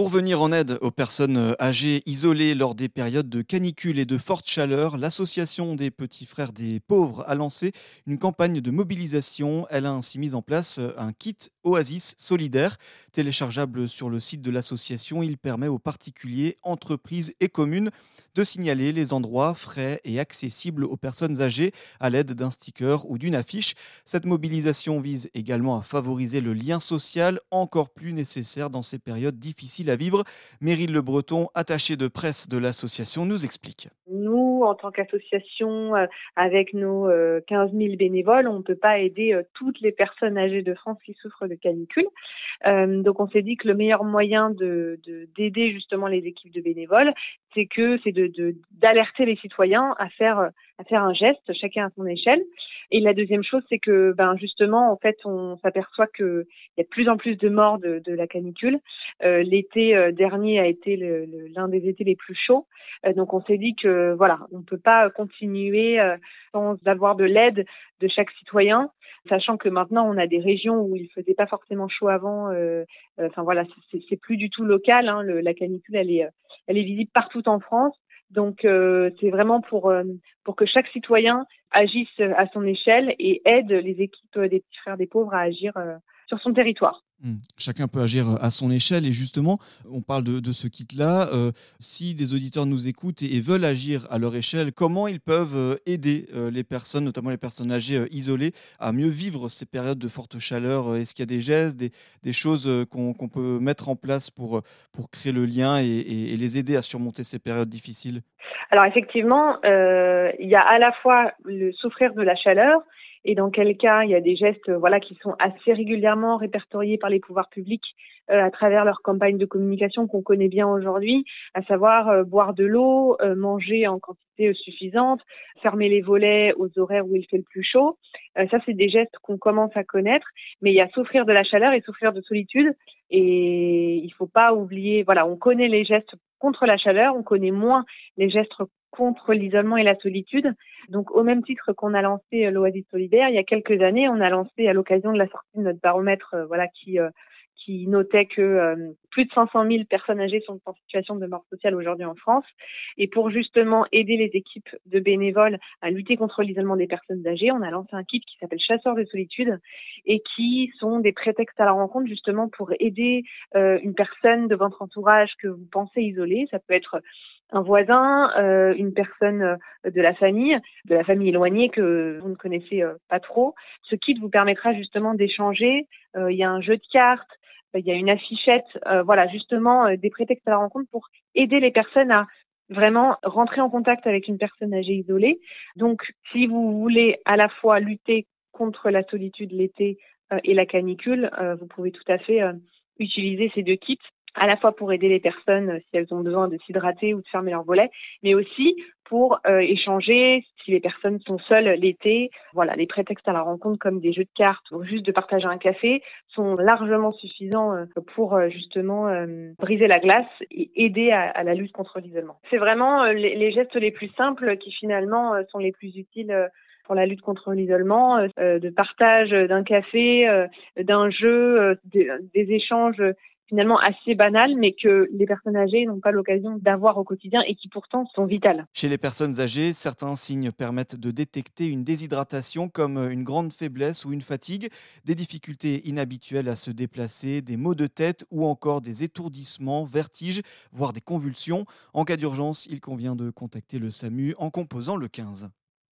Pour venir en aide aux personnes âgées isolées lors des périodes de canicule et de forte chaleur, l'association des petits frères des pauvres a lancé une campagne de mobilisation. Elle a ainsi mis en place un kit Oasis solidaire. Téléchargeable sur le site de l'association, il permet aux particuliers, entreprises et communes de signaler les endroits frais et accessibles aux personnes âgées à l'aide d'un sticker ou d'une affiche. Cette mobilisation vise également à favoriser le lien social encore plus nécessaire dans ces périodes difficiles vivre. Meryl Le Breton, attachée de presse de l'association, nous explique. Nous, en tant qu'association, euh, avec nos 15 euh, 000 bénévoles, on ne peut pas aider euh, toutes les personnes âgées de France qui souffrent de canicule. donc, on s'est dit que le meilleur moyen de d'aider justement les équipes de bénévoles, c'est que c'est de d'alerter les citoyens à faire à faire un geste, chacun à son échelle. Et la deuxième chose, c'est que ben justement, en fait, on s'aperçoit qu'il y a de plus en plus de morts de, la canicule. Euh, L'été euh, dernier a été l'un des étés les plus chauds. Euh, donc on s'est dit que voilà, on peut pas continuer sans avoir de l'aide de chaque citoyen, sachant que maintenant on a des régions où il faisait pas forcément chaud avant. Enfin voilà, c'est plus du tout local. Hein, le, la canicule, elle est, elle est visible partout en France. Donc euh, c'est vraiment pour euh, pour que chaque citoyen agisse à son échelle et aide les équipes des petits frères des pauvres à agir euh, sur son territoire. Hmm. Chacun peut agir à son échelle et justement, on parle de, ce kit-là. Euh, si des auditeurs nous écoutent et, veulent agir à leur échelle, comment ils peuvent euh, aider euh, les personnes, notamment les personnes âgées isolées, à mieux vivre ces périodes de forte chaleur? Est-ce qu'il y a des gestes, des, choses qu'on peut mettre en place pour, pour créer le lien et, et, les aider à surmonter ces périodes difficiles? Alors effectivement, il y a à la fois le souffrir de la chaleur, et dans quel cas il y a des gestes voilà qui sont assez régulièrement répertoriés par les pouvoirs publics euh, à travers leur campagne de communication qu'on connaît bien aujourd'hui, à savoir euh, boire de l'eau, euh, manger en quantité suffisante, fermer les volets aux horaires où il fait le plus chaud. ça c'est des gestes qu'on commence à connaître, mais il y a souffrir de la chaleur et souffrir de solitude et il faut pas oublier voilà, on connaît les gestes contre la chaleur, on connaît moins les gestes contre l'isolement et la solitude. Donc, au même titre qu'on a lancé euh, l'Oasis solidaire, il y a quelques années, on a lancé à l'occasion de la sortie de notre baromètre, euh, voilà, qui euh, qui notait que plus de 500 000 personnes âgées sont en situation de mort sociale aujourd'hui en France. Et pour justement aider les équipes de bénévoles à lutter contre l'isolement des personnes âgées, on a lancé un kit qui s'appelle Chasseurs de solitude et qui sont des prétextes à la rencontre justement pour aider une personne de votre entourage que vous pensez isolée. Ça peut être un voisin, euh, une personne euh, de la famille, de la famille éloignée que vous ne connaissez euh, pas trop. Ce kit vous permettra justement d'échanger. Il y a un jeu de cartes, il y a une affichette, voilà, justement des prétextes à la rencontre pour aider les personnes à vraiment rentrer en contact avec une personne âgée isolée. Donc, si vous voulez à la fois lutter contre la solitude l'été et la canicule, vous pouvez tout à fait utiliser ces deux kits à la fois pour aider les personnes euh, si elles ont besoin de s'hydrater ou de fermer leurs volets, mais aussi pour euh, échanger si les personnes sont seules l'été. Voilà, les prétextes à la rencontre comme des jeux de cartes ou juste de partager un café sont largement suffisants euh, pour justement briser la glace et aider à, la lutte contre l'isolement. C'est vraiment les, gestes les plus simples qui finalement sont les plus utiles pour la lutte contre l'isolement, de partage d'un café, d'un jeu, des échanges finalement assez banal, mais que les personnes âgées n'ont pas l'occasion d'avoir au quotidien et qui pourtant sont vitales. Chez les personnes âgées, certains signes permettent de détecter une déshydratation comme une grande faiblesse ou une fatigue, des difficultés inhabituelles à se déplacer, des maux de tête ou encore des étourdissements, vertiges, voire des convulsions. En cas d'urgence, il convient de contacter le SAMU en composant le 15.